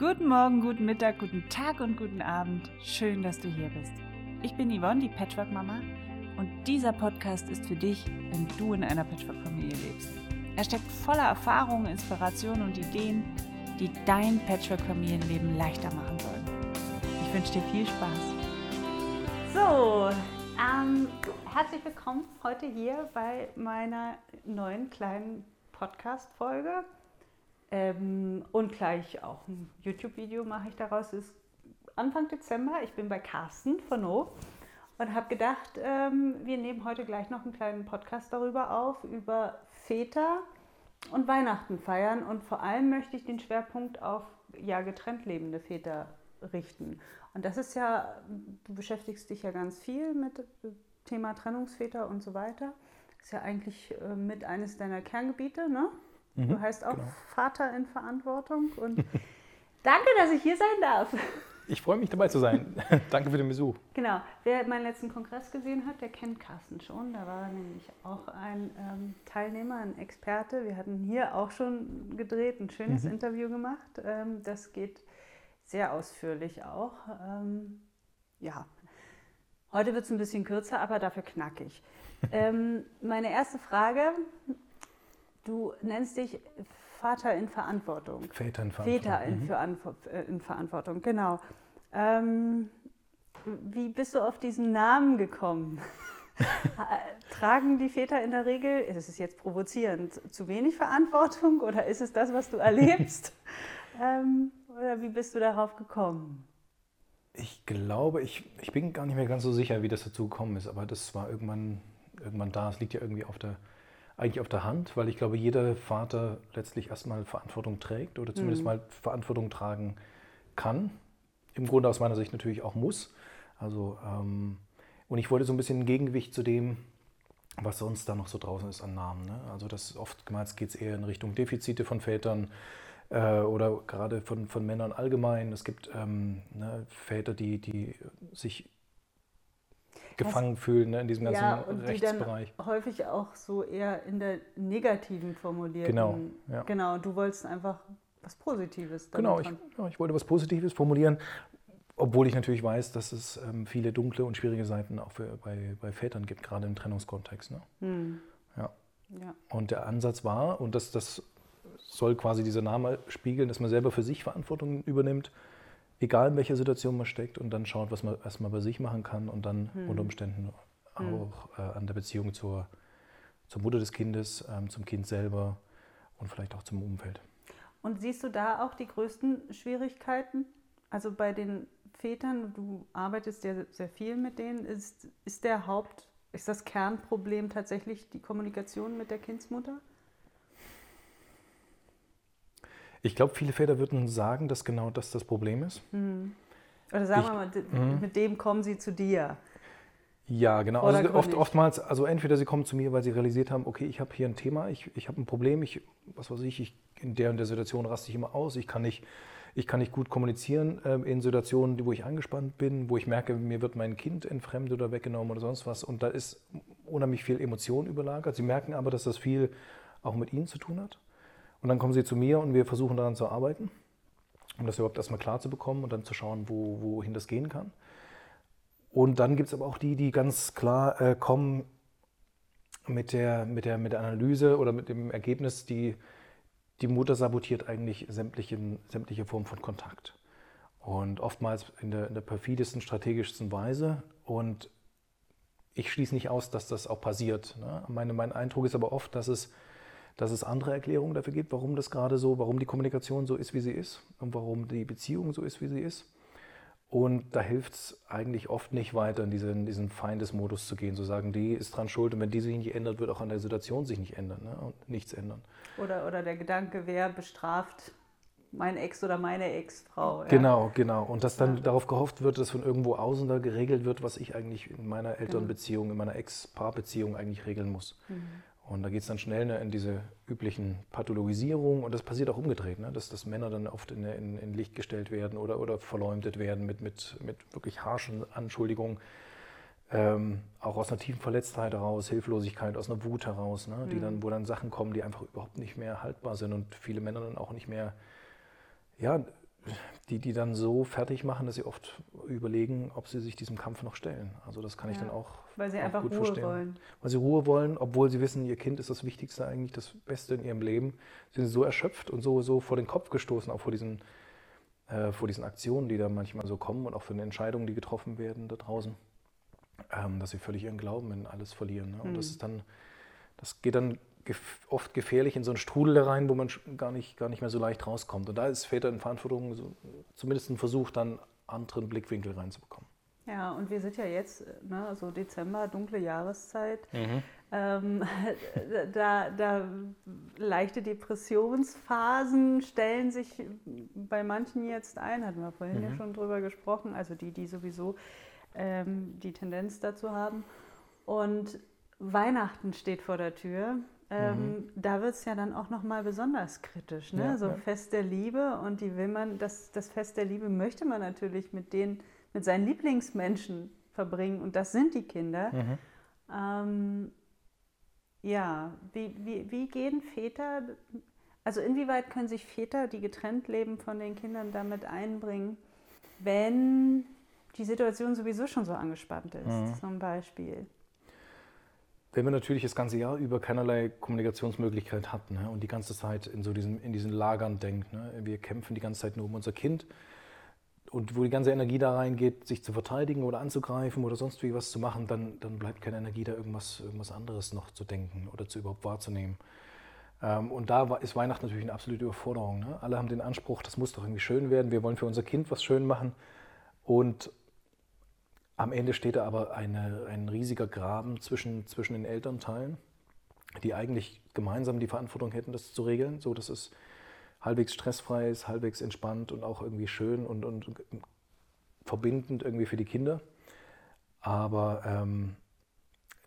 Guten Morgen, guten Mittag, guten Tag und guten Abend. Schön, dass du hier bist. Ich bin Yvonne, die Patchwork-Mama, und dieser Podcast ist für dich, wenn du in einer Patchwork-Familie lebst. Er steckt voller Erfahrungen, Inspirationen und Ideen, die dein Patchwork-Familienleben leichter machen sollen. Ich wünsche dir viel Spaß. So, ähm, herzlich willkommen heute hier bei meiner neuen kleinen Podcast-Folge. Ähm, und gleich auch ein YouTube-Video mache ich daraus. Es ist Anfang Dezember. Ich bin bei Carsten von O und habe gedacht, ähm, wir nehmen heute gleich noch einen kleinen Podcast darüber auf, über Väter und Weihnachten feiern. Und vor allem möchte ich den Schwerpunkt auf ja, getrennt lebende Väter richten. Und das ist ja, du beschäftigst dich ja ganz viel mit Thema Trennungsväter und so weiter. Ist ja eigentlich äh, mit eines deiner Kerngebiete, ne? Mhm, du heißt auch genau. Vater in Verantwortung und danke, dass ich hier sein darf. Ich freue mich dabei zu sein. danke für den Besuch. Genau. Wer meinen letzten Kongress gesehen hat, der kennt Carsten schon. Da war nämlich auch ein ähm, Teilnehmer, ein Experte. Wir hatten hier auch schon gedreht, ein schönes mhm. Interview gemacht. Ähm, das geht sehr ausführlich auch. Ähm, ja, heute wird es ein bisschen kürzer, aber dafür knackig. ähm, meine erste Frage Du nennst dich Vater in Verantwortung. Väter in Verantwortung. Väter in, mhm. Äh, in Verantwortung, genau. Ähm, wie bist du auf diesen Namen gekommen? Tragen die Väter in der Regel, ist es jetzt provozierend, zu wenig Verantwortung oder ist es das, was du erlebst? ähm, oder wie bist du darauf gekommen? Ich glaube, ich, ich bin gar nicht mehr ganz so sicher, wie das dazu gekommen ist, aber das war irgendwann, irgendwann da. Es liegt ja irgendwie auf der, eigentlich auf der Hand, weil ich glaube, jeder Vater letztlich erstmal Verantwortung trägt oder zumindest mhm. mal Verantwortung tragen kann. Im Grunde aus meiner Sicht natürlich auch muss. Also, ähm, und ich wollte so ein bisschen ein Gegengewicht zu dem, was sonst da noch so draußen ist an Namen. Ne? Also das oftmals geht es eher in Richtung Defizite von Vätern äh, oder gerade von, von Männern allgemein. Es gibt ähm, ne, Väter, die, die sich gefangen das, fühlen ne, in diesem ganzen ja, und Rechtsbereich. Die dann häufig auch so eher in der negativen formulierten. Genau. Ja. Genau, du wolltest einfach was Positives. Genau, ich, ja, ich, wollte was Positives formulieren, obwohl ich natürlich weiß, dass es ähm, viele dunkle und schwierige Seiten auch für, bei, bei Vätern gibt, gerade im Trennungskontext. Ne? Hm. Ja. ja. Und der Ansatz war, und das, das soll quasi dieser Name spiegeln, dass man selber für sich Verantwortung übernimmt egal in welcher Situation man steckt und dann schaut, was man erstmal bei sich machen kann und dann hm. unter Umständen hm. auch äh, an der Beziehung zur, zur Mutter des Kindes, ähm, zum Kind selber und vielleicht auch zum Umfeld. Und siehst du da auch die größten Schwierigkeiten? Also bei den Vätern, du arbeitest ja sehr viel mit denen, ist, ist der Haupt, ist das Kernproblem tatsächlich die Kommunikation mit der Kindsmutter? Ich glaube, viele Väter würden sagen, dass genau das das Problem ist. Mhm. Oder sagen wir mal, mhm. mit dem kommen sie zu dir. Ja, genau. Also oft, oftmals, also entweder sie kommen zu mir, weil sie realisiert haben, okay, ich habe hier ein Thema, ich, ich habe ein Problem, ich, was weiß ich, ich, in der und der Situation raste ich immer aus, ich kann nicht, ich kann nicht gut kommunizieren äh, in Situationen, wo ich angespannt bin, wo ich merke, mir wird mein Kind entfremdet oder weggenommen oder sonst was. Und da ist unheimlich viel Emotion überlagert. Sie merken aber, dass das viel auch mit ihnen zu tun hat. Und dann kommen sie zu mir und wir versuchen daran zu arbeiten, um das überhaupt erstmal klar zu bekommen und dann zu schauen, wo, wohin das gehen kann. Und dann gibt es aber auch die, die ganz klar äh, kommen mit der, mit, der, mit der Analyse oder mit dem Ergebnis, die, die Mutter sabotiert eigentlich sämtliche, sämtliche Formen von Kontakt. Und oftmals in der, in der perfidesten, strategischsten Weise. Und ich schließe nicht aus, dass das auch passiert. Ne? Meine, mein Eindruck ist aber oft, dass es dass es andere Erklärungen dafür gibt, warum das gerade so, warum die Kommunikation so ist, wie sie ist und warum die Beziehung so ist, wie sie ist. Und da hilft es eigentlich oft nicht weiter, in diesen, diesen Feindesmodus zu gehen, zu sagen, die ist dran schuld und wenn die sich nicht ändert, wird auch an der Situation sich nicht ändern ne? und nichts ändern. Oder, oder der Gedanke, wer bestraft mein Ex oder meine Ex-Frau. Ja? Genau, genau. Und dass dann ja. darauf gehofft wird, dass von irgendwo außen da geregelt wird, was ich eigentlich in meiner Elternbeziehung, in meiner Ex-Paarbeziehung eigentlich regeln muss. Mhm. Und da geht es dann schnell ne, in diese üblichen Pathologisierungen und das passiert auch umgedreht, ne, dass, dass Männer dann oft in, in, in, Licht gestellt werden oder, oder verleumdet werden mit, mit, mit wirklich harschen Anschuldigungen. Ähm, auch aus einer tiefen Verletztheit heraus, Hilflosigkeit, aus einer Wut heraus, ne, die mhm. dann, wo dann Sachen kommen, die einfach überhaupt nicht mehr haltbar sind und viele Männer dann auch nicht mehr, ja, die die dann so fertig machen, dass sie oft überlegen, ob sie sich diesem Kampf noch stellen. Also das kann ich dann auch Weil sie auch einfach gut Ruhe verstehen. wollen. Weil sie Ruhe wollen, obwohl sie wissen, ihr Kind ist das Wichtigste eigentlich, das Beste in ihrem Leben. Sie sind so erschöpft und so, so vor den Kopf gestoßen, auch vor diesen, äh, vor diesen Aktionen, die da manchmal so kommen und auch für den Entscheidungen, die getroffen werden da draußen, ähm, dass sie völlig ihren Glauben in alles verlieren. Ne? Und das ist dann, das geht dann oft gefährlich in so einen Strudel rein, wo man gar nicht, gar nicht mehr so leicht rauskommt. Und da ist Väter in Verantwortung so, zumindest ein Versuch, dann anderen Blickwinkel reinzubekommen. Ja, und wir sind ja jetzt, ne, also Dezember, dunkle Jahreszeit. Mhm. Ähm, da, da leichte Depressionsphasen stellen sich bei manchen jetzt ein, hatten wir vorhin ja schon drüber gesprochen, also die, die sowieso ähm, die Tendenz dazu haben. Und Weihnachten steht vor der Tür. Ähm, Da wird es ja dann auch nochmal besonders kritisch. Ne? Ja, so ja. Fest der Liebe und die will man, das, das Fest der Liebe möchte man natürlich mit den, mit seinen Lieblingsmenschen verbringen und das sind die Kinder. Ähm, ja, wie, wie, wie gehen Väter, also inwieweit können sich Väter, die getrennt leben von den Kindern, damit einbringen, wenn die Situation sowieso schon so angespannt ist, zum Beispiel? Wenn man natürlich das ganze Jahr über keinerlei Kommunikationsmöglichkeit hat ne, und die ganze Zeit in, so diesen, in diesen Lagern denkt, ne, wir kämpfen die ganze Zeit nur um unser Kind und wo die ganze Energie da reingeht, sich zu verteidigen oder anzugreifen oder sonst wie was zu machen, dann, dann bleibt keine Energie da, irgendwas, irgendwas anderes noch zu denken oder zu überhaupt wahrzunehmen. Ähm, und da war- ist Weihnachten natürlich eine absolute Überforderung. Ne? Alle haben den Anspruch, das muss doch irgendwie schön werden, wir wollen für unser Kind was schön machen und am Ende steht da aber eine, ein riesiger Graben zwischen, zwischen den Elternteilen, die eigentlich gemeinsam die Verantwortung hätten, das zu regeln, so dass es halbwegs stressfrei ist, halbwegs entspannt und auch irgendwie schön und, und verbindend irgendwie für die Kinder. Aber ähm,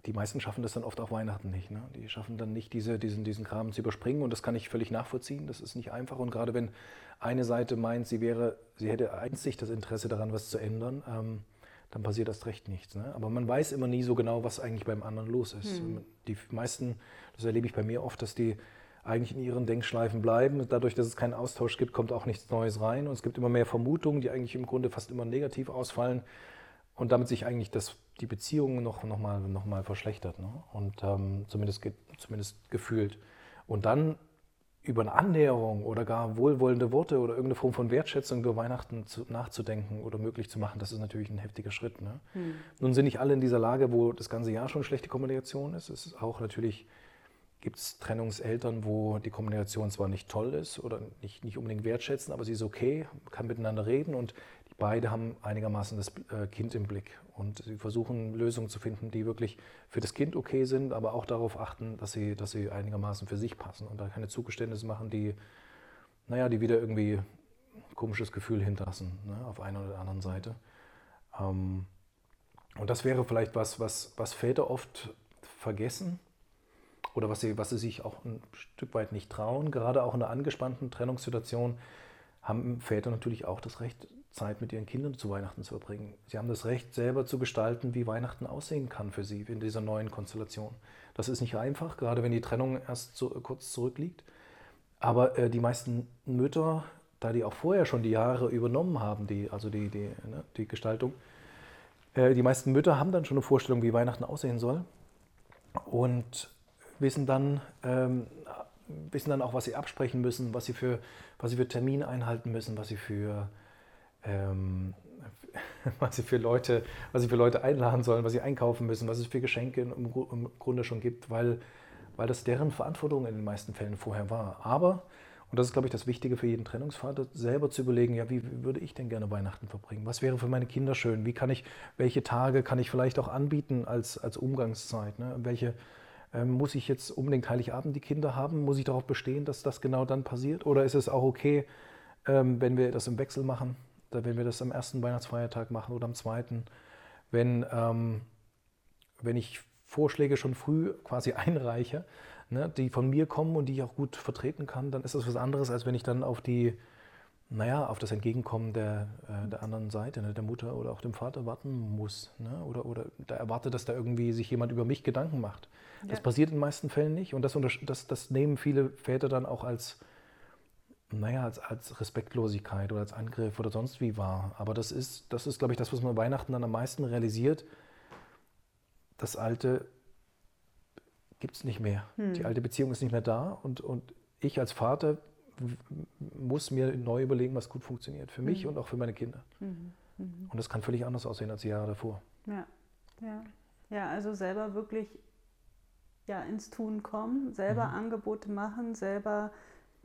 die meisten schaffen das dann oft auch Weihnachten nicht. Ne? Die schaffen dann nicht, diese, diesen, diesen Graben zu überspringen und das kann ich völlig nachvollziehen. Das ist nicht einfach und gerade wenn eine Seite meint, sie wäre, sie hätte einzig das Interesse daran, was zu ändern, ähm, dann passiert erst recht nichts. Ne? Aber man weiß immer nie so genau, was eigentlich beim anderen los ist. Die meisten, das erlebe ich bei mir oft, dass die eigentlich in ihren Denkschleifen bleiben. Dadurch, dass es keinen Austausch gibt, kommt auch nichts Neues rein. Und es gibt immer mehr Vermutungen, die eigentlich im Grunde fast immer negativ ausfallen und damit sich eigentlich das, die Beziehung noch, noch, mal, noch mal verschlechtert. Ne? Und ähm, zumindest, ge, zumindest gefühlt. Und dann über eine Annäherung oder gar wohlwollende Worte oder irgendeine Form von Wertschätzung über Weihnachten zu, nachzudenken oder möglich zu machen, das ist natürlich ein heftiger Schritt. Ne? Nun sind nicht alle in dieser Lage, wo das ganze Jahr schon schlechte Kommunikation ist. Es ist auch natürlich, gibt es Trennungseltern, wo die Kommunikation zwar nicht toll ist oder nicht, nicht unbedingt wertschätzen, aber sie ist okay, kann miteinander reden und beide haben einigermaßen das äh, Kind im Blick. Und sie versuchen Lösungen zu finden, die wirklich für das Kind okay sind, aber auch darauf achten, dass sie, dass sie einigermaßen für sich passen und da keine Zugeständnisse machen, die, naja, die wieder irgendwie ein komisches Gefühl hinterlassen ne, auf einer oder anderen Seite. Ähm, und das wäre vielleicht was, was, was Väter oft vergessen oder was sie, was sie sich auch ein Stück weit nicht trauen. Gerade auch in einer angespannten Trennungssituation haben Väter natürlich auch das Recht, Zeit mit ihren Kindern zu Weihnachten zu verbringen. Sie haben das Recht, selber zu gestalten, wie Weihnachten aussehen kann für sie in dieser neuen Konstellation. Das ist nicht einfach, gerade wenn die Trennung erst so kurz zurückliegt. Aber äh, die meisten Mütter, da die auch vorher schon die Jahre übernommen haben, die, also die, die, ne, die Gestaltung, äh, die meisten Mütter haben dann schon eine Vorstellung, wie Weihnachten aussehen soll und wissen dann, ähm, wissen dann auch, was sie absprechen müssen, was sie für, was sie für Termine einhalten müssen, was sie für, ähm, was sie für Leute, was sie für Leute einladen sollen, was sie einkaufen müssen, was es für Geschenke im, im Grunde schon gibt, weil, weil das deren Verantwortung in den meisten Fällen vorher war. Aber, und das ist, glaube ich, das Wichtige für jeden Trennungsvater, selber zu überlegen, ja, wie würde ich denn gerne Weihnachten verbringen? Was wäre für meine Kinder schön? Wie kann ich, welche Tage kann ich vielleicht auch anbieten als, als Umgangszeit? Ne? Welche, ähm, muss ich jetzt unbedingt Heiligabend die Kinder haben? Muss ich darauf bestehen, dass das genau dann passiert? Oder ist es auch okay, ähm, wenn wir das im Wechsel machen? Wenn wir das am ersten Weihnachtsfeiertag machen oder am zweiten? Wenn, ähm, wenn ich Vorschläge schon früh quasi einreiche, ne, die von mir kommen und die ich auch gut vertreten kann, dann ist das was anderes, als wenn ich dann auf die, naja, auf das Entgegenkommen der, äh, der anderen Seite, ne, der Mutter oder auch dem Vater warten muss. Ne? Oder, oder da erwartet, dass da irgendwie sich jemand über mich Gedanken macht. Das Ja. passiert in den meisten Fällen nicht und das, das, das nehmen viele Väter dann auch als, naja, als, als Respektlosigkeit oder als Angriff oder sonst wie wahr. Aber das ist, das ist, glaube ich, das, was man Weihnachten dann am meisten realisiert. Das Alte gibt es nicht mehr. Hm. Die alte Beziehung ist nicht mehr da und, und ich als Vater muss mir neu überlegen, was gut funktioniert. Für mich mhm. und auch für meine Kinder. Mhm. Mhm. Und das kann völlig anders aussehen als die Jahre davor. Ja, ja. ja also selber wirklich ja, ins Tun kommen, selber mhm. Angebote machen, selber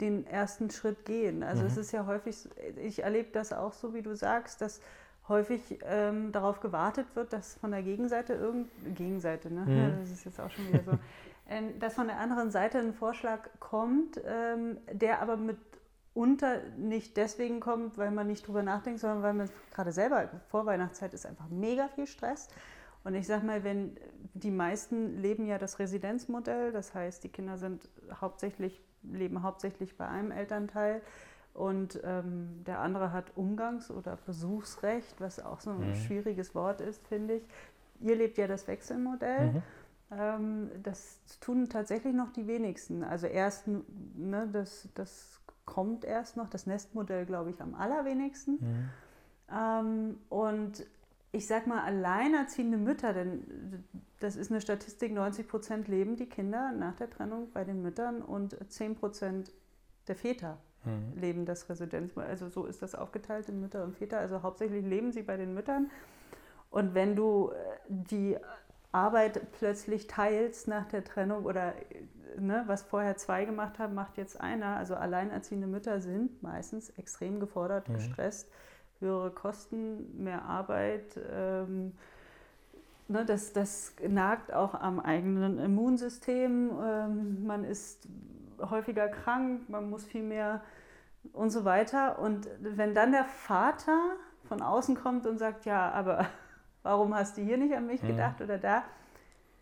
den ersten Schritt gehen. Also es mhm. ist ja häufig, ich erlebe das auch so, wie du sagst, dass häufig ähm, darauf gewartet wird, dass von der Gegenseite irgend Gegenseite, ne? Ja, mhm. das ist jetzt auch schon wieder so, ähm, dass von der anderen Seite ein Vorschlag kommt, ähm, der aber mitunter nicht deswegen kommt, weil man nicht drüber nachdenkt, sondern weil man gerade selber vor Weihnachtszeit ist einfach mega viel Stress. Und ich sag mal, wenn die meisten leben ja das Residenzmodell, das heißt, die Kinder sind hauptsächlich, leben hauptsächlich bei einem Elternteil und ähm, der andere hat Umgangs- oder Besuchsrecht, was auch so ein mhm. schwieriges Wort ist, finde ich. Ihr lebt ja das Wechselmodell. Mhm. Ähm, das tun tatsächlich noch die wenigsten. Also erst, ne, das, das kommt erst noch, das Nestmodell, glaube ich, am allerwenigsten. Mhm. Ähm, und ich sag mal, alleinerziehende Mütter, denn das ist eine Statistik, 90 Prozent leben die Kinder nach der Trennung bei den Müttern und 10 Prozent der Väter mhm. leben das Residenzmodell. Also so ist das aufgeteilt in Mütter und Väter. Also hauptsächlich leben sie bei den Müttern. Und wenn du äh, die Arbeit plötzlich teilst nach der Trennung oder ne, was vorher zwei gemacht haben, macht jetzt einer. Also alleinerziehende Mütter sind meistens extrem gefordert, mhm. gestresst, höhere Kosten, mehr Arbeit. Ähm, ne, das, das nagt auch am eigenen Immunsystem. Ähm, man ist häufiger krank, man muss viel mehr und so weiter. Und wenn dann der Vater von außen kommt und sagt, ja, aber warum hast du hier nicht an mich mhm. gedacht oder da?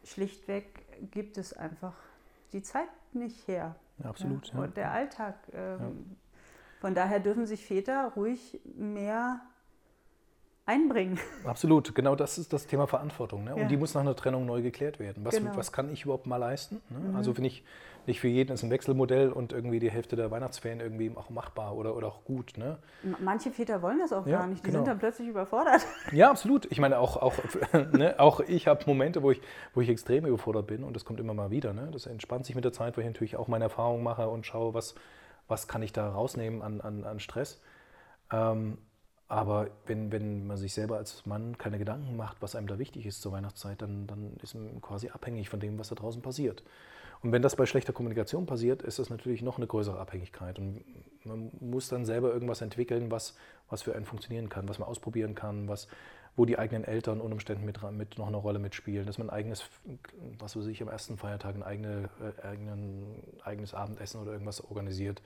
Schlichtweg gibt es einfach die Zeit nicht her. Ja, absolut. Ja. Und der Alltag. Ähm. Von daher dürfen sich Väter ruhig mehr einbringen. Absolut, genau das ist das Thema Verantwortung. Ne? Und die muss nach einer Trennung neu geklärt werden. Was, genau. was kann ich überhaupt mal leisten? Ne? Mhm. Also finde ich, nicht für jeden ist ein Wechselmodell und irgendwie die Hälfte der Weihnachtsferien irgendwie auch machbar oder, oder auch gut. Ne? Manche Väter wollen das auch ja, gar nicht, die genau. sind dann plötzlich überfordert. Ja, absolut. Ich meine, auch, auch, ne, auch ich habe Momente, wo ich, wo ich extrem überfordert bin und das kommt immer mal wieder. Ne? Das entspannt sich mit der Zeit, wo ich natürlich auch meine Erfahrungen mache und schaue, was, was kann ich da rausnehmen an, an, an Stress. Ähm, aber wenn, wenn man sich selber als Mann keine Gedanken macht, was einem da wichtig ist zur Weihnachtszeit, dann, dann ist man quasi abhängig von dem, was da draußen passiert. Und wenn das bei schlechter Kommunikation passiert, ist das natürlich noch eine größere Abhängigkeit. Und man muss dann selber irgendwas entwickeln, was, was für einen funktionieren kann, was man ausprobieren kann, was, wo die eigenen Eltern unter Umständen mit, mit noch eine Rolle mitspielen, dass man ein eigenes, was weiß ich, am ersten Feiertag ein eigene, äh, eigenen, eigenes Abendessen oder irgendwas organisiert.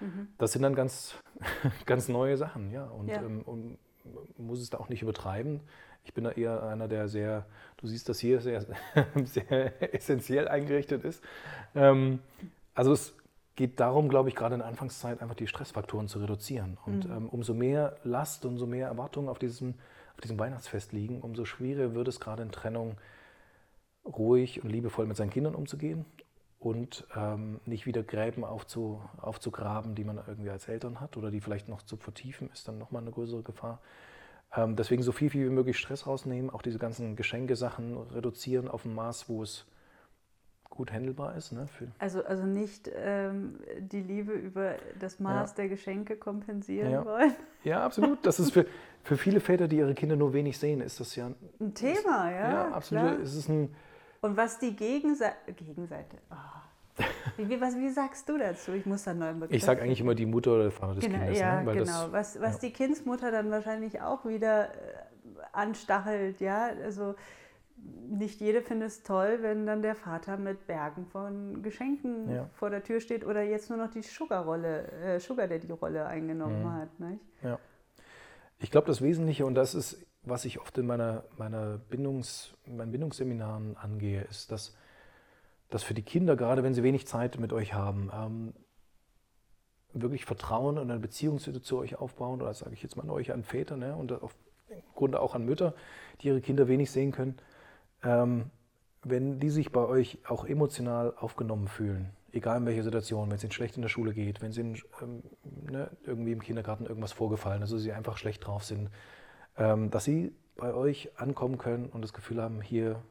Mhm. Das sind dann ganz, ganz neue Sachen, ja. Und, ja. Ähm, und muss es da auch nicht übertreiben. Ich bin da eher einer, der sehr, du siehst das hier, sehr, sehr essentiell eingerichtet ist. Ähm, also es geht darum, glaube ich, gerade in der Anfangszeit einfach die Stressfaktoren zu reduzieren. Und mhm. ähm, umso mehr Last, umso mehr Erwartungen auf diesem, auf diesem Weihnachtsfest liegen, umso schwieriger wird es gerade in Trennung, ruhig und liebevoll mit seinen Kindern umzugehen und ähm, nicht wieder Gräben aufzu, aufzugraben, die man irgendwie als Eltern hat oder die vielleicht noch zu vertiefen, ist dann nochmal eine größere Gefahr. Ähm, deswegen so viel, viel wie möglich Stress rausnehmen, auch diese ganzen Geschenkesachen reduzieren auf ein Maß, wo es gut handelbar ist. Ne, also, also nicht ähm, die Liebe über das Maß ja. der Geschenke kompensieren ja. wollen. Ja, absolut. Das ist für, für viele Väter, die ihre Kinder nur wenig sehen, ist das ja ein Thema, ja. Ja, absolut. Klar. Es ist ein, Und was die Gegenseite, Gegenseite, oh wie, was, wie sagst du dazu? Ich muss dann neuen Begriff Ich sage eigentlich immer die Mutter oder der Vater des genau, Kindes. Ja, ne? genau. Das, was, was die Kindsmutter dann wahrscheinlich auch wieder äh, anstachelt, ja. Also nicht jede findet es toll, wenn dann der Vater mit Bergen von Geschenken ja. vor der Tür steht oder jetzt nur noch die Sugar-Rolle, äh, Sugar Daddy-Rolle eingenommen mhm. hat. Nicht? Ja. Ich glaube, das Wesentliche, und das ist, was ich oft in meiner, meiner Bindungs, meinen Bindungsseminaren angehe, ist, dass dass für die Kinder, gerade wenn sie wenig Zeit mit euch haben, ähm, wirklich Vertrauen und eine Beziehung zu, zu euch aufbauen, oder sage ich jetzt mal an euch, an Väter ne, und auf, im Grunde auch an Mütter, die ihre Kinder wenig sehen können, ähm, wenn die sich bei euch auch emotional aufgenommen fühlen. egal in welcher Situation, wenn es ihnen schlecht in der Schule geht, wenn es ihnen ähm, ne, irgendwie im Kindergarten irgendwas vorgefallen also sie einfach schlecht drauf sind, ähm, dass sie bei euch ankommen können und das Gefühl haben, hier,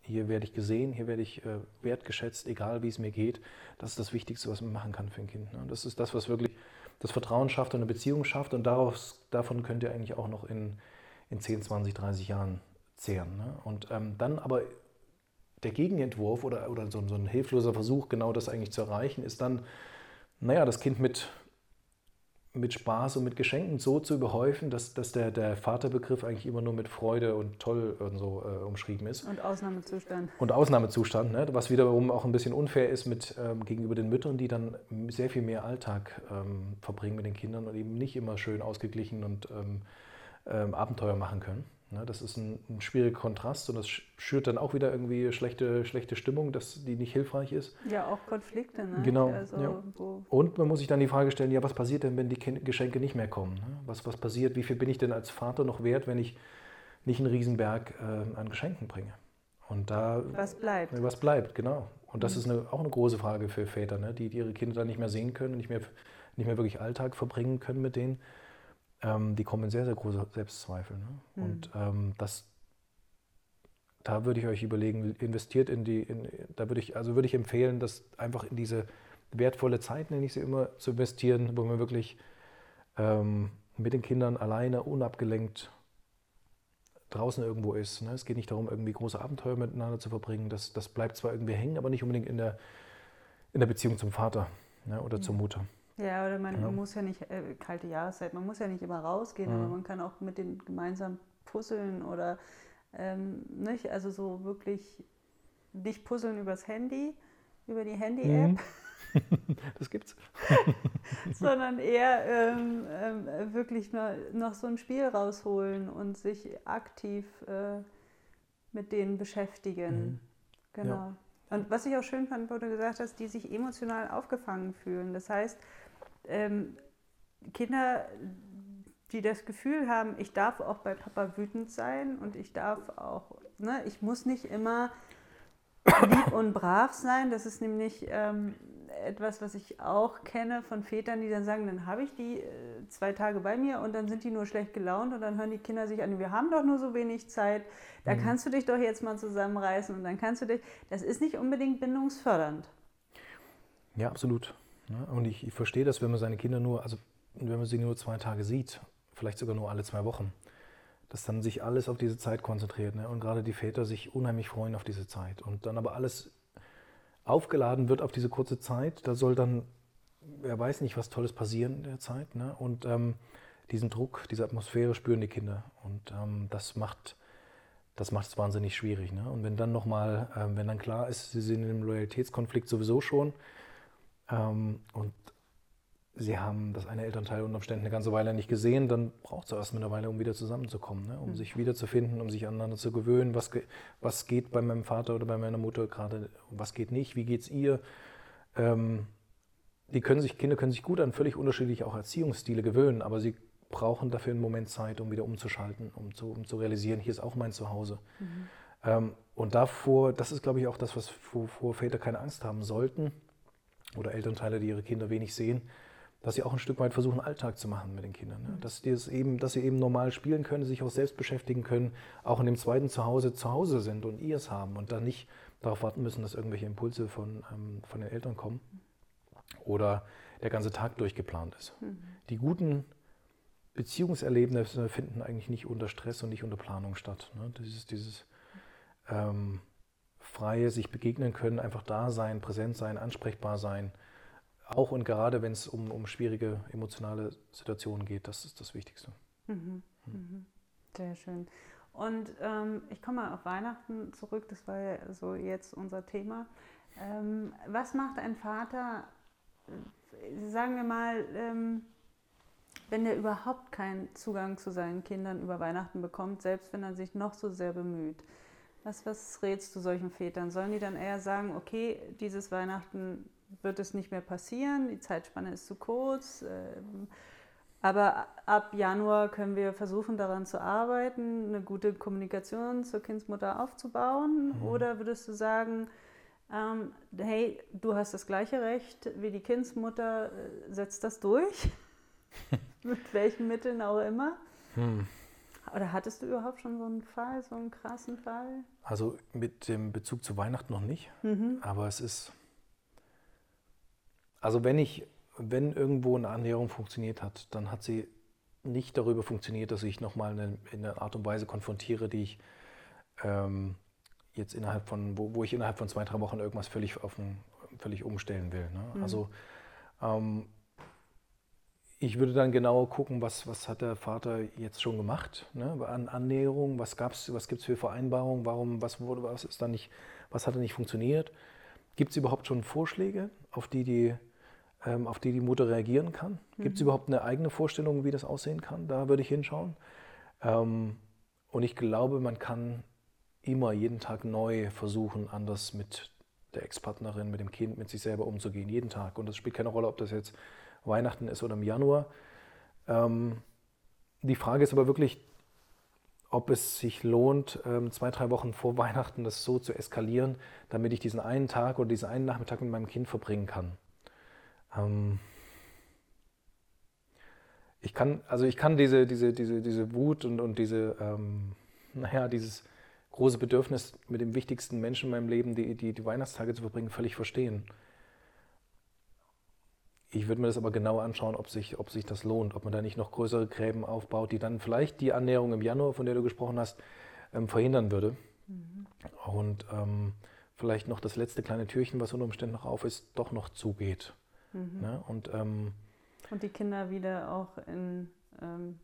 hier werde ich gesehen, hier werde ich äh, wertgeschätzt, egal wie es mir geht. Das ist das Wichtigste, was man machen kann für ein Kind. Ne? Das ist das, was wirklich das Vertrauen schafft und eine Beziehung schafft und daraus, davon könnt ihr eigentlich auch noch in, in 10, 20, 30 Jahren zehren. Ne? Und ähm, dann aber der Gegenentwurf oder, oder so, so, ein hilfloser Versuch, genau das eigentlich zu erreichen, ist dann, naja, das Kind mit, mit Spaß und mit Geschenken so zu überhäufen, dass, dass der, der Vaterbegriff eigentlich immer nur mit Freude und toll und so äh, umschrieben ist. Und Ausnahmezustand. Und Ausnahmezustand, ne? was wiederum auch ein bisschen unfair ist mit, ähm, gegenüber den Müttern, die dann sehr viel mehr Alltag ähm, verbringen mit den Kindern und eben nicht immer schön ausgeglichen und ähm, ähm Abenteuer machen können. Ne, das ist ein, ein, schwieriger Kontrast und das schürt dann auch wieder irgendwie schlechte, schlechte Stimmung, dass die nicht hilfreich ist. Ja, auch Konflikte. Ne? Genau. Also, ja. Und man muss sich dann die Frage stellen, ja, was passiert denn, wenn die Geschenke nicht mehr kommen? Ne? Was, was passiert, wie viel bin ich denn als Vater noch wert, wenn ich nicht einen Riesenberg äh, an Geschenken bringe? Und da, was bleibt? Was bleibt, genau. Und das mhm. ist eine, auch eine große Frage für Väter, ne? die, die ihre Kinder dann nicht mehr sehen können, nicht mehr, nicht mehr wirklich Alltag verbringen können mit denen ähm, die kommen in sehr, sehr große Selbstzweifel. Ne? Mhm. Und ähm, das, da würde ich euch überlegen, investiert in die, in, da würde ich, also würde ich empfehlen, das einfach in diese wertvolle Zeit, nenne ich sie immer, zu investieren, wo man wirklich ähm, mit den Kindern alleine, unabgelenkt draußen irgendwo ist. Ne? Es geht nicht darum, irgendwie große Abenteuer miteinander zu verbringen. Das, das bleibt zwar irgendwie hängen, aber nicht unbedingt in der, in der Beziehung zum Vater ne? oder mhm. zur Mutter. Ja, oder man, ja. muss ja nicht, äh, kalte Jahreszeit, man muss ja nicht immer rausgehen, mhm. aber man kann auch mit denen gemeinsam puzzeln oder ähm, nicht, also so wirklich nicht puzzeln übers Handy, über die Handy-App. Mhm. Das gibt's. Sondern eher ähm, ähm, wirklich noch, noch, so ein Spiel rausholen und sich aktiv äh, mit denen beschäftigen. Mhm. Genau. Ja. Und was ich auch schön fand, wo du gesagt hast, die sich emotional aufgefangen fühlen. Das heißt, ähm, Kinder, die das Gefühl haben, ich darf auch bei Papa wütend sein und ich darf auch, ne, ich muss nicht immer lieb und brav sein. Das ist nämlich ähm, etwas, was ich auch kenne von Vätern, die dann sagen, dann habe ich die äh, zwei Tage bei mir und dann sind die nur schlecht gelaunt und dann hören die Kinder sich an, wir haben doch nur so wenig Zeit, da mhm. kannst du dich doch jetzt mal zusammenreißen und dann kannst du dich, das ist nicht unbedingt bindungsfördernd. Ja, absolut. Ne? Und ich, ich verstehe das, wenn man seine Kinder nur, also wenn man sie nur zwei Tage sieht, vielleicht sogar nur alle zwei Wochen, dass dann sich alles auf diese Zeit konzentriert. Ne? Und gerade die Väter sich unheimlich freuen auf diese Zeit. Und dann aber alles aufgeladen wird auf diese kurze Zeit. Da soll dann, wer weiß nicht, was Tolles passieren in der Zeit. Ne? Und ähm, diesen Druck, diese Atmosphäre spüren die Kinder. Und ähm, das macht das macht es wahnsinnig schwierig. Ne? Und wenn dann nochmal, äh, wenn dann klar ist, sie sind in einem Loyalitätskonflikt sowieso schon, ähm, und sie haben das eine Elternteil unter Umständen eine ganze Weile nicht gesehen, dann braucht es erst eine Weile, um wieder zusammenzukommen, ne? um mhm. sich wiederzufinden, um sich aneinander zu gewöhnen. Was, was geht bei meinem Vater oder bei meiner Mutter gerade, was geht nicht, wie geht es ihr? Ähm, die können sich, Kinder können sich gut an völlig unterschiedliche auch Erziehungsstile gewöhnen, aber sie brauchen dafür einen Moment Zeit, um wieder umzuschalten, um zu, um zu realisieren, hier ist auch mein Zuhause. Mhm. Ähm, und davor, das ist, glaube ich, auch das, was, wovor Väter keine Angst haben sollten, oder Elternteile, die ihre Kinder wenig sehen, dass sie auch ein Stück weit versuchen, Alltag zu machen mit den Kindern. Ne? Dass, die es eben, dass sie eben normal spielen können, sich auch selbst beschäftigen können, auch in dem zweiten Zuhause zu Hause sind und ihr es haben und dann nicht darauf warten müssen, dass irgendwelche Impulse von, ähm, von den Eltern kommen oder der ganze Tag durchgeplant ist. Mhm. Die guten Beziehungserlebnisse finden eigentlich nicht unter Stress und nicht unter Planung statt. Ne? Dieses, dieses ähm, freie sich begegnen können, einfach da sein, präsent sein, ansprechbar sein. Auch und gerade wenn es um, um schwierige emotionale Situationen geht, das ist das Wichtigste. Mhm. Mhm. Sehr schön. Und ähm, ich komme mal auf Weihnachten zurück, das war ja so jetzt unser Thema. Ähm, was macht ein Vater, äh, sagen wir mal, ähm, wenn er überhaupt keinen Zugang zu seinen Kindern über Weihnachten bekommt, selbst wenn er sich noch so sehr bemüht? Was, was rätst du solchen Vätern? Sollen die dann eher sagen, okay, dieses Weihnachten wird es nicht mehr passieren, die Zeitspanne ist zu kurz, ähm, aber ab Januar können wir versuchen, daran zu arbeiten, eine gute Kommunikation zur Kindsmutter aufzubauen? Mhm. Oder würdest du sagen, ähm, hey, du hast das gleiche Recht wie die Kindsmutter, äh, setzt das durch. Mit welchen Mitteln auch immer. Hm. Oder hattest du überhaupt schon so einen Fall, so einen krassen Fall? Also mit dem Bezug zu Weihnachten noch nicht. Mhm. Aber es ist. Also wenn ich, wenn irgendwo eine Annäherung funktioniert hat, dann hat sie nicht darüber funktioniert, dass ich nochmal in, in einer Art und Weise konfrontiere, die ich ähm, jetzt innerhalb von, wo, wo ich innerhalb von zwei, drei Wochen irgendwas völlig, auf ein, völlig umstellen will. Ne? Mhm. Also ähm, ich würde dann genauer gucken, was, was hat der Vater jetzt schon gemacht ne? an Annäherung, was, was gibt es für Vereinbarungen, warum, was, wurde, was, ist da nicht, was hat da nicht funktioniert. Gibt es überhaupt schon Vorschläge, auf die die, ähm, auf die, die Mutter reagieren kann? Mhm. Gibt es überhaupt eine eigene Vorstellung, wie das aussehen kann? Da würde ich hinschauen. Ähm, und ich glaube, man kann immer jeden Tag neu versuchen, anders mit der Ex-Partnerin, mit dem Kind, mit sich selber umzugehen, jeden Tag. Und das spielt keine Rolle, ob das jetzt Weihnachten ist oder im Januar. Ähm, die Frage ist aber wirklich, ob es sich lohnt, ähm, zwei, drei Wochen vor Weihnachten das so zu eskalieren, damit ich diesen einen Tag oder diesen einen Nachmittag mit meinem Kind verbringen kann. Ähm, ich kann, also ich kann diese, diese, diese, diese Wut und, und diese, ähm, naja, dieses große Bedürfnis, mit dem wichtigsten Menschen in meinem Leben die, die, die Weihnachtstage zu verbringen, völlig verstehen. Ich würde mir das aber genau anschauen, ob sich, ob sich das lohnt, ob man da nicht noch größere Gräben aufbaut, die dann vielleicht die Annäherung im Januar, von der du gesprochen hast, ähm, verhindern würde. Mhm. Und ähm, vielleicht noch das letzte kleine Türchen, was unter Umständen noch auf ist, doch noch zugeht. Mhm. Ne? Und, ähm, Und die Kinder wieder auch in ähm,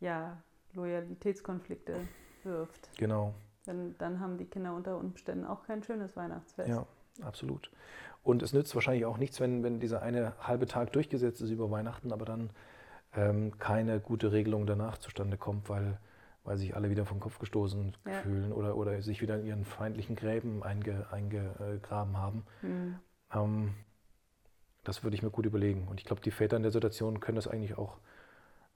ja, Loyalitätskonflikte wirft. Genau. Denn dann haben die Kinder unter Umständen auch kein schönes Weihnachtsfest. Ja, absolut. Und es nützt wahrscheinlich auch nichts, wenn, wenn dieser eine halbe Tag durchgesetzt ist über Weihnachten, aber dann ähm, keine gute Regelung danach zustande kommt, weil, weil sich alle wieder vom Kopf gestoßen ja. fühlen oder, oder sich wieder in ihren feindlichen Gräben einge, eingegraben haben. Mhm. Ähm, das würde ich mir gut überlegen. Und ich glaube, die Väter in der Situation können das eigentlich auch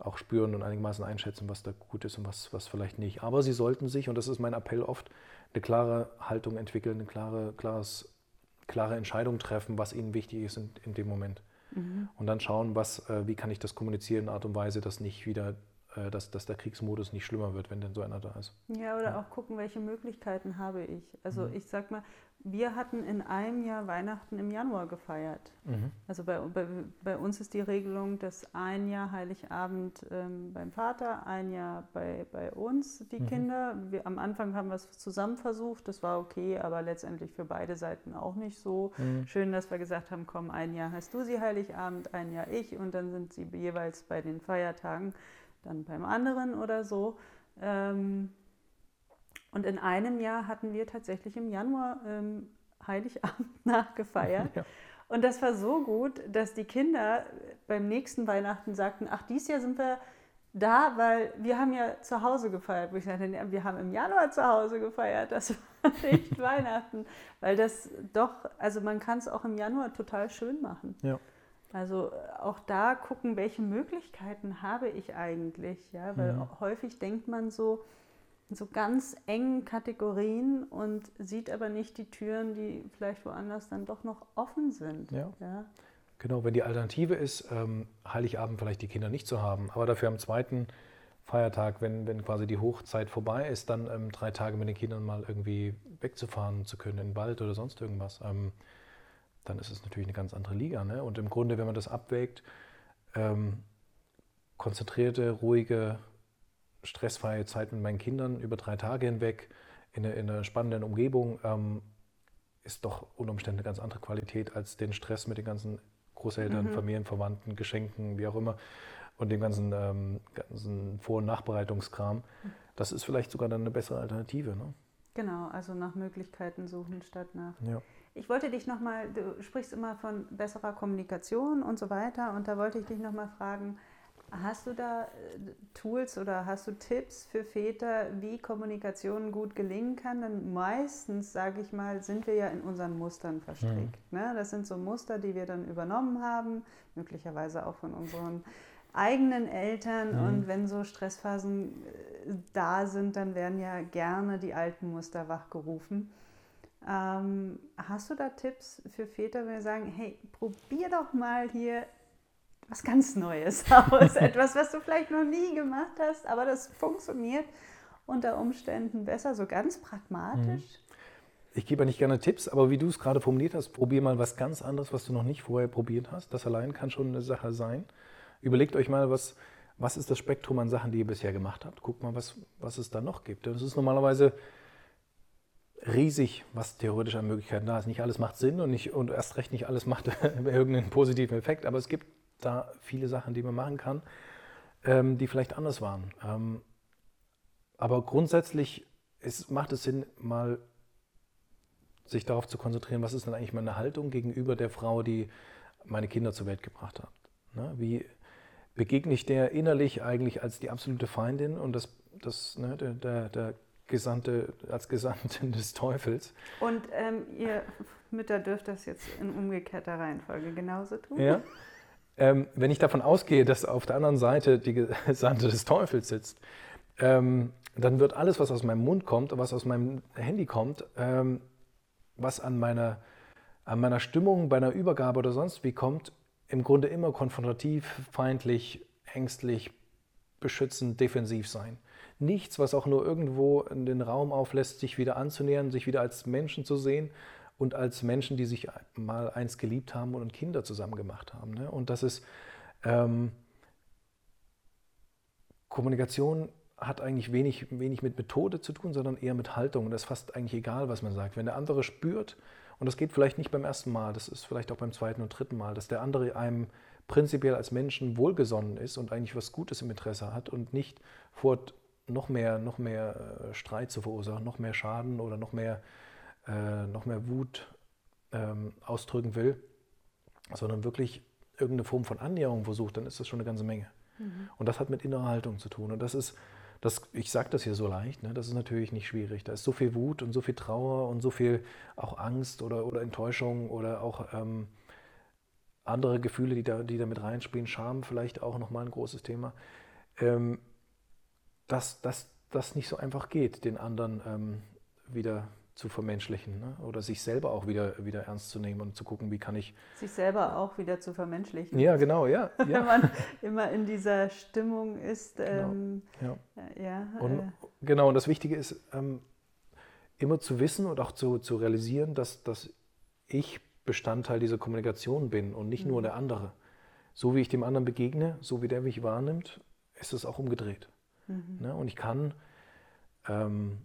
auch spüren und einigermaßen einschätzen, was da gut ist und was, was vielleicht nicht. Aber sie sollten sich, und das ist mein Appell oft, eine klare Haltung entwickeln, eine klare, klares, klare Entscheidung treffen, was ihnen wichtig ist in, in dem Moment. Mhm. Und dann schauen, was, äh, wie kann ich das kommunizieren in Art und Weise, dass nicht wieder dass, dass der Kriegsmodus nicht schlimmer wird, wenn denn so einer da ist. Ja, oder ja. auch gucken, welche Möglichkeiten habe ich. Also mhm. ich sag mal, wir hatten in einem Jahr Weihnachten im Januar gefeiert. Mhm. Also bei, bei, bei, uns ist die Regelung, dass ein Jahr Heiligabend ähm, beim Vater, ein Jahr bei, bei uns, die mhm. Kinder. Wir, am Anfang haben wir es zusammen versucht, das war okay, aber letztendlich für beide Seiten auch nicht so. Mhm. Schön, dass wir gesagt haben, komm, ein Jahr hast du sie Heiligabend, ein Jahr ich und dann sind sie jeweils bei den Feiertagen dann beim anderen oder so. Ähm, und in einem Jahr hatten wir tatsächlich im Januar ähm, Heiligabend nachgefeiert. Ja. Und das war so gut, dass die Kinder beim nächsten Weihnachten sagten, ach, dieses Jahr sind wir da, weil wir haben ja zu Hause gefeiert. Wo ich sagte, wir haben im Januar zu Hause gefeiert, das war nicht Weihnachten. Weil das doch, also man kann es auch im Januar total schön machen. Ja. Also auch da gucken, welche Möglichkeiten habe ich eigentlich, ja, weil mhm. häufig denkt man so, in so ganz engen Kategorien und sieht aber nicht die Türen, die vielleicht woanders dann doch noch offen sind. Ja. ja. Genau, wenn die Alternative ist, ähm, Heiligabend vielleicht die Kinder nicht zu haben, aber dafür am zweiten Feiertag, wenn, wenn quasi die Hochzeit vorbei ist, dann ähm, drei Tage mit den Kindern mal irgendwie wegzufahren zu können, in den Wald oder sonst irgendwas, ähm, dann ist es natürlich eine ganz andere Liga. Ne? Und im Grunde, wenn man das abwägt, ähm, konzentrierte, ruhige, stressfreie Zeit mit meinen Kindern über drei Tage hinweg in, eine, in einer spannenden Umgebung ähm, ist doch unter Umständen eine ganz andere Qualität als den Stress mit den ganzen Großeltern, mhm. Familien, Verwandten, Geschenken, wie auch immer und dem ganzen, ähm, ganzen Vor- und Nachbereitungskram. Das ist vielleicht sogar dann eine bessere Alternative. Ne? Genau, also nach Möglichkeiten suchen statt nach. Ja. Ich wollte dich nochmal, du sprichst immer von besserer Kommunikation und so weiter und da wollte ich dich nochmal fragen, Hast du da äh, Tools oder hast du Tipps für Väter, wie Kommunikation gut gelingen kann? Denn meistens, sage ich mal, sind wir ja in unseren Mustern verstrickt. Mhm. Ne? Das sind so Muster, die wir dann übernommen haben, möglicherweise auch von unseren eigenen Eltern. Mhm. Und wenn so Stressphasen äh, da sind, dann werden ja gerne die alten Muster wachgerufen. Ähm, hast du da Tipps für Väter, wenn wir sagen, hey, probier doch mal hier was ganz Neues aus, etwas, was du vielleicht noch nie gemacht hast, aber das funktioniert unter Umständen besser, so ganz pragmatisch? Mhm. Ich gebe ja nicht gerne Tipps, aber wie du es gerade formuliert hast, probier mal was ganz anderes, was du noch nicht vorher probiert hast. Das allein kann schon eine Sache sein. Überlegt euch mal, was, was ist das Spektrum an Sachen, die ihr bisher gemacht habt. Guckt mal, was, was es da noch gibt. Das ist normalerweise riesig, was theoretisch an Möglichkeiten da ist. Nicht alles macht Sinn und, nicht, und erst recht nicht alles macht irgendeinen positiven Effekt, aber es gibt da viele Sachen, die man machen kann, ähm, die vielleicht anders waren. Ähm, aber grundsätzlich ist, macht es Sinn, mal sich darauf zu konzentrieren, was ist denn eigentlich meine Haltung gegenüber der Frau, die meine Kinder zur Welt gebracht hat. Ne? Wie begegne ich der innerlich eigentlich als die absolute Feindin und das, das ne, der, der, der Gesandte, als Gesandte des Teufels. Und ähm, ihr Mütter dürft das jetzt in umgekehrter Reihenfolge genauso tun? Ja. Ähm, wenn ich davon ausgehe, dass auf der anderen Seite die Gesandte des Teufels sitzt, ähm, dann wird alles, was aus meinem Mund kommt, was aus meinem Handy kommt, ähm, was an meiner, an meiner Stimmung bei einer Übergabe oder sonst wie kommt, im Grunde immer konfrontativ, feindlich, ängstlich, beschützend, defensiv sein. Nichts, was auch nur irgendwo den Raum auflässt, sich wieder anzunähern, sich wieder als Menschen zu sehen und als Menschen, die sich mal einst geliebt haben und Kinder zusammen gemacht haben. Ne? Und das ist ähm, Kommunikation hat eigentlich wenig, wenig mit Methode zu tun, sondern eher mit Haltung. Und das ist fast eigentlich egal, was man sagt. Wenn der andere spürt, und das geht vielleicht nicht beim ersten Mal, das ist vielleicht auch beim zweiten und dritten Mal, dass der andere einem prinzipiell als Menschen wohlgesonnen ist und eigentlich was Gutes im Interesse hat und nicht vor noch mehr, noch mehr äh, Streit zu verursachen, noch mehr Schaden oder noch mehr, äh, noch mehr Wut ähm, ausdrücken will, sondern wirklich irgendeine Form von Annäherung versucht, dann ist das schon eine ganze Menge. Mhm. Und das hat mit innerer Haltung zu tun. Und das ist, das, ich sage das hier so leicht, ne? das ist natürlich nicht schwierig. Da ist so viel Wut und so viel Trauer und so viel auch Angst oder, oder Enttäuschung oder auch ähm, andere Gefühle, die da, die da mit reinspielen. Scham vielleicht auch nochmal ein großes Thema. Ähm, dass das nicht so einfach geht, den anderen ähm, wieder zu vermenschlichen ne? oder sich selber auch wieder, wieder ernst zu nehmen und zu gucken, wie kann ich. Sich selber auch wieder zu vermenschlichen. Ja, genau, ja. ja. Wenn man immer in dieser Stimmung ist. Genau, ähm, ja. ja und, äh, genau, und das Wichtige ist, ähm, immer zu wissen und auch zu, zu realisieren, dass, dass ich Bestandteil dieser Kommunikation bin und nicht mhm. nur der andere. So wie ich dem anderen begegne, so wie der mich wahrnimmt, ist es auch umgedreht. Mhm. Ne? Und ich kann. Ähm,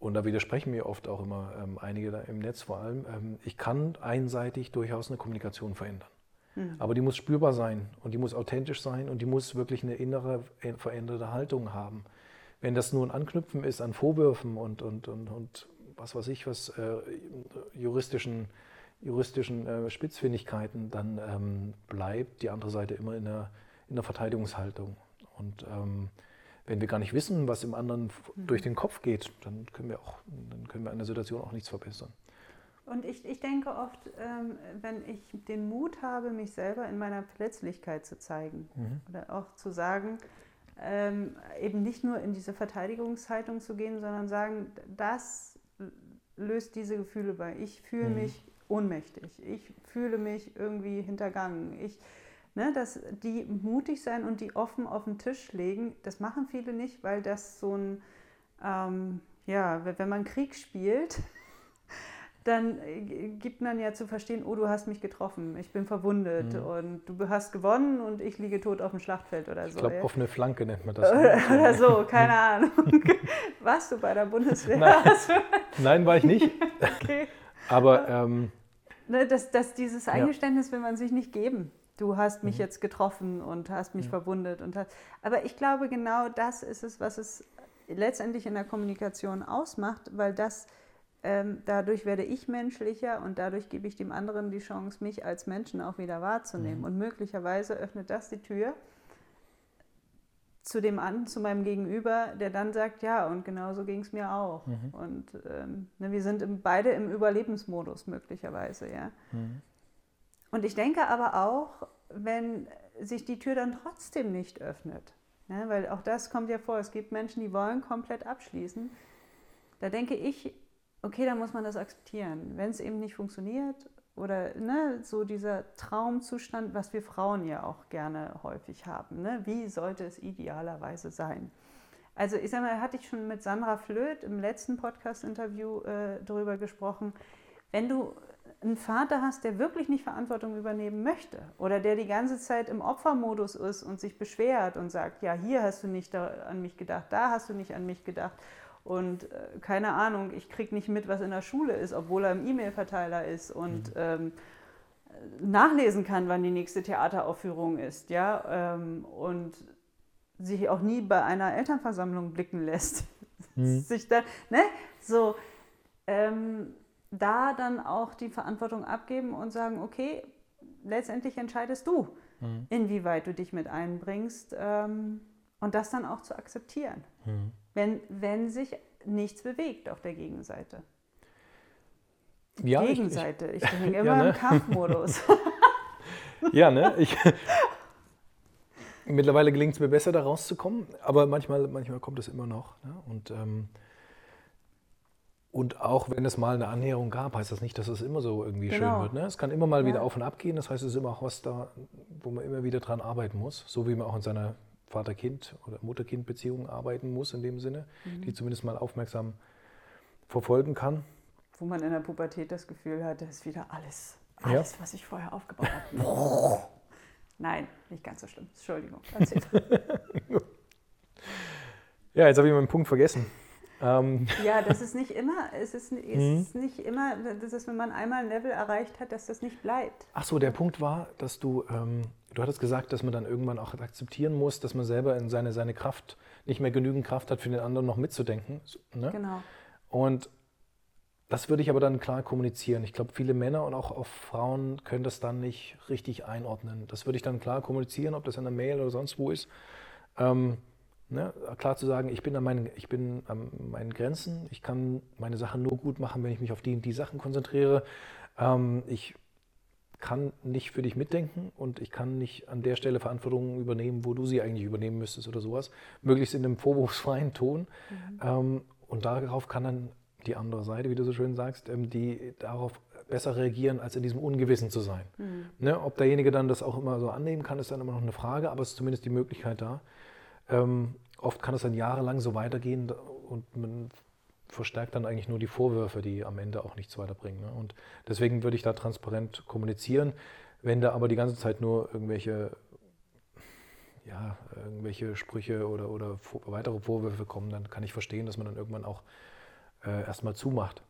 und da widersprechen mir oft auch immer ähm, einige im Netz vor allem, ähm, ich kann einseitig durchaus eine Kommunikation verändern. Mhm. Aber die muss spürbar sein und die muss authentisch sein und die muss wirklich eine innere äh, veränderte Haltung haben. Wenn das nur ein Anknüpfen ist an Vorwürfen und, und, und, und was weiß ich, was äh, juristischen, juristischen äh, Spitzfindigkeiten, dann ähm, bleibt die andere Seite immer in der, in der Verteidigungshaltung. Und ähm, wenn wir gar nicht wissen, was im anderen mhm. durch den Kopf geht, dann können wir auch, dann können wir an der Situation auch nichts verbessern. Und ich, ich denke oft, ähm, wenn ich den Mut habe, mich selber in meiner Verletzlichkeit zu zeigen mhm. oder auch zu sagen, ähm, eben nicht nur in diese Verteidigungshaltung zu gehen, sondern sagen, das löst diese Gefühle bei. Ich fühle mhm. mich ohnmächtig, ich fühle mich irgendwie hintergangen, ich ne, dass die mutig sein und die offen auf den Tisch legen. Das machen viele nicht, weil das so ein, ähm, ja, wenn man Krieg spielt, dann äh, gibt man ja zu verstehen, oh, du hast mich getroffen, ich bin verwundet mhm. und du hast gewonnen und ich liege tot auf dem Schlachtfeld oder so. Ich glaube, ja. offene Flanke nennt man das. Oder, oder so, keine Ahnung. Warst du bei der Bundeswehr? Nein, Nein war ich nicht. Okay. Aber ähm, ne, dass, dass dieses Eingeständnis ja. will man sich nicht geben du hast mich mhm. jetzt getroffen und hast mich ja. verwundet. Und hast, aber ich glaube, genau das ist es, was es letztendlich in der Kommunikation ausmacht, weil das ähm, dadurch werde ich menschlicher und dadurch gebe ich dem anderen die Chance, mich als Menschen auch wieder wahrzunehmen. Mhm. Und möglicherweise öffnet das die Tür zu dem an, zu meinem Gegenüber, der dann sagt, ja, und genau so ging es mir auch. Mhm. Und ähm, ne, wir sind im, beide im Überlebensmodus möglicherweise, ja. Mhm. Und ich denke aber auch, wenn sich die Tür dann trotzdem nicht öffnet, ne, weil auch das kommt ja vor, es gibt Menschen, die wollen komplett abschließen, da denke ich, okay, dann muss man das akzeptieren. Wenn es eben nicht funktioniert oder ne, so dieser Traumzustand, was wir Frauen ja auch gerne häufig haben. Ne? Wie sollte es idealerweise sein? Also ich sag mal, hatte ich schon mit Sandra Flöth im letzten Podcast-Interview äh, darüber gesprochen, wenn du einen Vater hast, der wirklich nicht Verantwortung übernehmen möchte oder der die ganze Zeit im Opfermodus ist und sich beschwert und sagt, ja, hier hast du nicht an mich gedacht, da hast du nicht an mich gedacht und äh, keine Ahnung, ich kriege nicht mit, was in der Schule ist, obwohl er im E-Mail-Verteiler ist und mhm. ähm, nachlesen kann, wann die nächste Theateraufführung ist, ja, ähm, und sich auch nie bei einer Elternversammlung blicken lässt. Mhm. sich dann, ne, so, ähm, da dann auch die Verantwortung abgeben und sagen, okay, letztendlich entscheidest du, mhm. inwieweit du dich mit einbringst ähm, und das dann auch zu akzeptieren, mhm. wenn, wenn sich nichts bewegt auf der Gegenseite. Ja, Gegenseite, ich, ich, ich bin immer ja, ne? im Kampfmodus. ja, ne? Ich, mittlerweile gelingt es mir besser, da rauszukommen, aber manchmal, manchmal kommt es immer noch. Ne? Und ähm, und auch wenn es mal eine Annäherung gab, heißt das nicht, dass es immer so irgendwie genau. schön wird. Ne? Es kann immer mal ja. wieder auf und ab gehen. Das heißt, es ist immer auch was da, wo man immer wieder dran arbeiten muss. So wie man auch in seiner Vater-Kind- oder Mutter-Kind-Beziehung arbeiten muss, in dem Sinne, mhm. die zumindest mal aufmerksam verfolgen kann. Wo man in der Pubertät das Gefühl hat, das ist wieder alles, alles, ja. was ich vorher aufgebaut habe. Nein, nicht ganz so schlimm. Entschuldigung. ja, jetzt habe ich meinen Punkt vergessen. Ähm. Ja, das ist nicht immer, es ist, es mhm. ist nicht immer, das ist, wenn man einmal ein Level erreicht hat, dass das nicht bleibt. Ach so, der Punkt war, dass du, ähm, du hattest gesagt, dass man dann irgendwann auch akzeptieren muss, dass man selber in seine, seine Kraft, nicht mehr genügend Kraft hat, für den anderen noch mitzudenken. Ne? Genau. Und das würde ich aber dann klar kommunizieren. Ich glaube, viele Männer und auch, auch Frauen können das dann nicht richtig einordnen. Das würde ich dann klar kommunizieren, ob das in der Mail oder sonst wo ist. Ähm, Ne, klar zu sagen, ich bin, an meinen, ich bin an meinen Grenzen, ich kann meine Sachen nur gut machen, wenn ich mich auf die und die Sachen konzentriere. Ähm, ich kann nicht für dich mitdenken und ich kann nicht an der Stelle Verantwortung übernehmen, wo du sie eigentlich übernehmen müsstest oder sowas. Möglichst in einem vorwurfsfreien Ton. Mhm. Ähm, und darauf kann dann die andere Seite, wie du so schön sagst, ähm, die darauf besser reagieren, als in diesem Ungewissen zu sein. Mhm. Ne, ob derjenige dann das auch immer so annehmen kann, ist dann immer noch eine Frage, aber es ist zumindest die Möglichkeit da. Ähm, oft kann es dann jahrelang so weitergehen und man verstärkt dann eigentlich nur die Vorwürfe, die am Ende auch nichts weiterbringen. Ne? Und deswegen würde ich da transparent kommunizieren. Wenn da aber die ganze Zeit nur irgendwelche, ja, irgendwelche Sprüche oder, oder weitere Vorwürfe kommen, dann kann ich verstehen, dass man dann irgendwann auch äh, erstmal zumacht.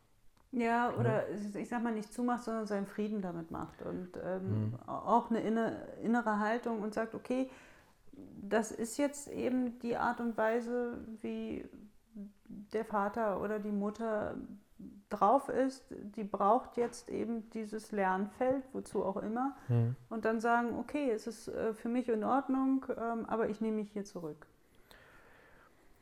Ja, oder ja. ich sag mal nicht zumacht, sondern seinen Frieden damit macht und ähm, mhm. auch eine innere Haltung und sagt, okay, das ist jetzt eben die Art und Weise, wie der Vater oder die Mutter drauf ist, die braucht jetzt eben dieses Lernfeld, wozu auch immer, mhm. und dann sagen, okay, es ist äh, für mich in Ordnung, ähm, aber ich nehme mich hier zurück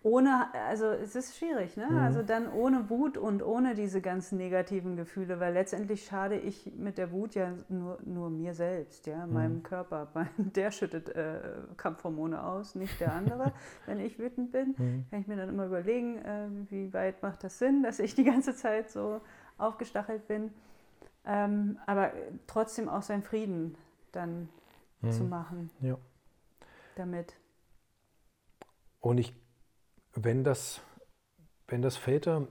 ohne, also es ist schwierig, ne? Mhm. Also dann ohne Wut und ohne diese ganzen negativen Gefühle, weil letztendlich schade ich mit der Wut ja nur, nur mir selbst, ja, mhm. meinem Körper. Der schüttet äh, Kampfhormone aus, nicht der andere. Wenn ich wütend bin, mhm. kann ich mir dann immer überlegen, äh, wie weit macht das Sinn, dass ich die ganze Zeit so aufgestachelt bin. Ähm, aber trotzdem auch seinen Frieden dann zu mhm. machen. Ja. Damit. Und ich wenn das, wenn das Väter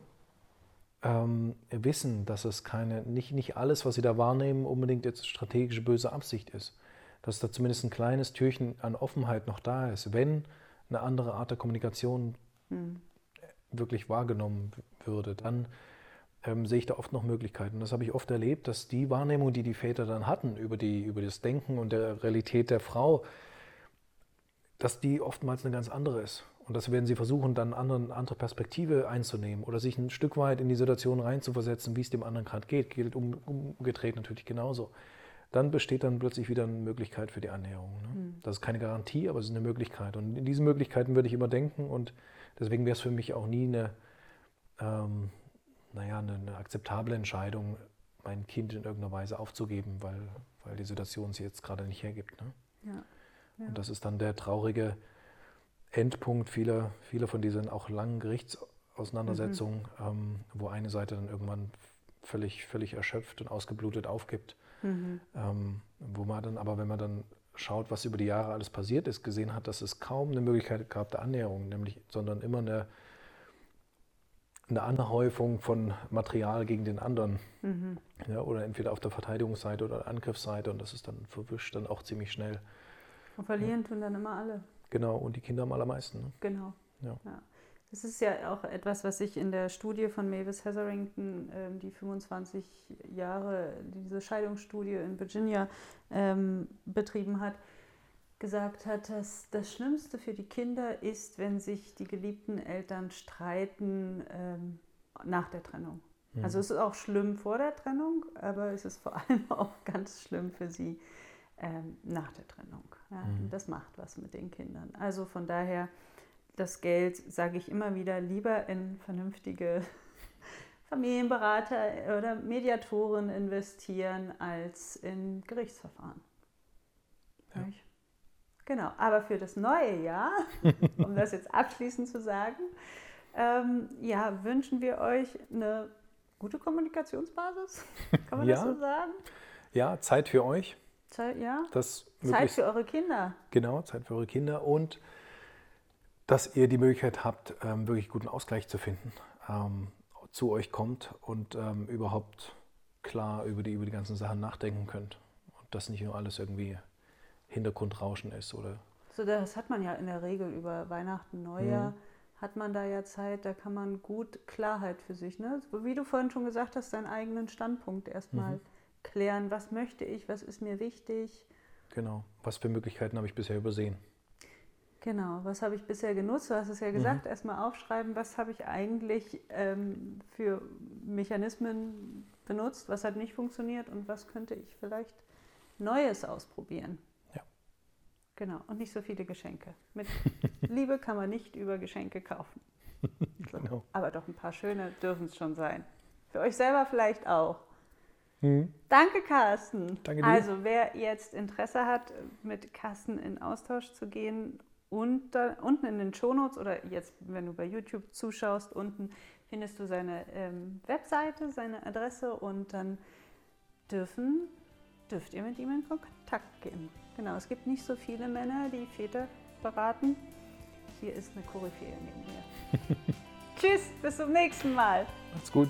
ähm, wissen, dass es keine, nicht, nicht alles, was sie da wahrnehmen, unbedingt jetzt strategische böse Absicht ist, dass da zumindest ein kleines Türchen an Offenheit noch da ist, wenn eine andere Art der Kommunikation hm. wirklich wahrgenommen würde, dann ähm, sehe ich da oft noch Möglichkeiten. Das habe ich oft erlebt, dass die Wahrnehmung, die die Väter dann hatten über, die, über das Denken und der Realität der Frau, dass die oftmals eine ganz andere ist. Und das werden sie versuchen, dann eine andere Perspektive einzunehmen oder sich ein Stück weit in die Situation reinzuversetzen, wie es dem anderen gerade geht. Gilt um, umgedreht natürlich genauso. Dann besteht dann plötzlich wieder eine Möglichkeit für die Annäherung. Ne? Mhm. Das ist keine Garantie, aber es ist eine Möglichkeit. Und in diesen Möglichkeiten würde ich immer denken und deswegen wäre es für mich auch nie eine, ähm, naja, eine, eine akzeptable Entscheidung, mein Kind in irgendeiner Weise aufzugeben, weil, weil die Situation sie jetzt gerade nicht hergibt. Ne? Ja. Ja. Und das ist dann der traurige Endpunkt vieler, vieler von diesen auch langen Gerichts, Auseinandersetzung, mhm. ähm, wo eine Seite dann irgendwann völlig, völlig erschöpft und ausgeblutet aufgibt. Mhm. Ähm, wo man dann aber, wenn man dann schaut, was über die Jahre alles passiert ist, gesehen hat, dass es kaum eine Möglichkeit gab der Annäherung, nämlich, sondern immer eine, eine Anhäufung von Material gegen den anderen. Mhm. Ja, oder entweder auf der Verteidigungsseite oder der Angriffsseite und das ist dann verwischt dann auch ziemlich schnell. Und verlieren ja. tun dann immer alle. Genau, und die Kinder am allermeisten. Ne? Genau. Ja. ja. Das ist ja auch etwas, was sich in der Studie von Mavis Hetherington, ähm, die 25 Jahre diese Scheidungsstudie in Virginia ähm, betrieben hat, gesagt hat, dass das Schlimmste für die Kinder ist, wenn sich die geliebten Eltern streiten ähm, nach der Trennung. Mhm. Also es ist auch schlimm vor der Trennung, aber es ist vor allem auch ganz schlimm für sie ähm, nach der Trennung. Ja? Mhm. Das macht was mit den Kindern. Also von daher das Geld, sage ich immer wieder, lieber in vernünftige Familienberater oder Mediatoren investieren als in Gerichtsverfahren. Ja. Genau, aber für das neue Jahr, um das jetzt abschließend zu sagen, ähm, ja, wünschen wir euch eine gute Kommunikationsbasis, kann man ja. das so sagen? Ja, Zeit für euch. Zeit, ja. Das Zeit für eure Kinder. Genau, Zeit für eure Kinder und dass ihr die Möglichkeit habt, ähm, wirklich guten Ausgleich zu finden, ähm, zu euch kommt und ähm, überhaupt klar über die, über die ganzen Sachen nachdenken könnt. Und das nicht nur alles irgendwie Hintergrundrauschen ist oder. So, das hat man ja in der Regel über Weihnachten, Neujahr. Mhm. Hat man da ja Zeit, da kann man gut Klarheit für sich, ne? Wie du vorhin schon gesagt hast, seinen eigenen Standpunkt erstmal mhm. Klären. Was möchte ich, was ist mir wichtig? Genau. Was für Möglichkeiten habe ich bisher übersehen? Genau, was habe ich bisher genutzt? Du hast es ja gesagt, mhm. erstmal aufschreiben, was habe ich eigentlich ähm, für Mechanismen benutzt, was hat nicht funktioniert und was könnte ich vielleicht Neues ausprobieren. Ja. Genau, und nicht so viele Geschenke. Mit Liebe kann man nicht über Geschenke kaufen. So. Genau. Aber doch ein paar schöne dürfen es schon sein. Für euch selber vielleicht auch. Mhm. Danke, Carsten. Danke dir. Also, wer jetzt Interesse hat, mit Carsten in Austausch zu gehen unter, unten in den Shownotes oder jetzt, wenn du bei YouTube zuschaust, unten findest du seine ähm, Webseite, seine Adresse und dann dürfen, dürft ihr mit ihm in Kontakt gehen. Genau, es gibt nicht so viele Männer, die Väter beraten. Hier ist eine Koryphäe neben mir. Tschüss, bis zum nächsten Mal. Macht's gut.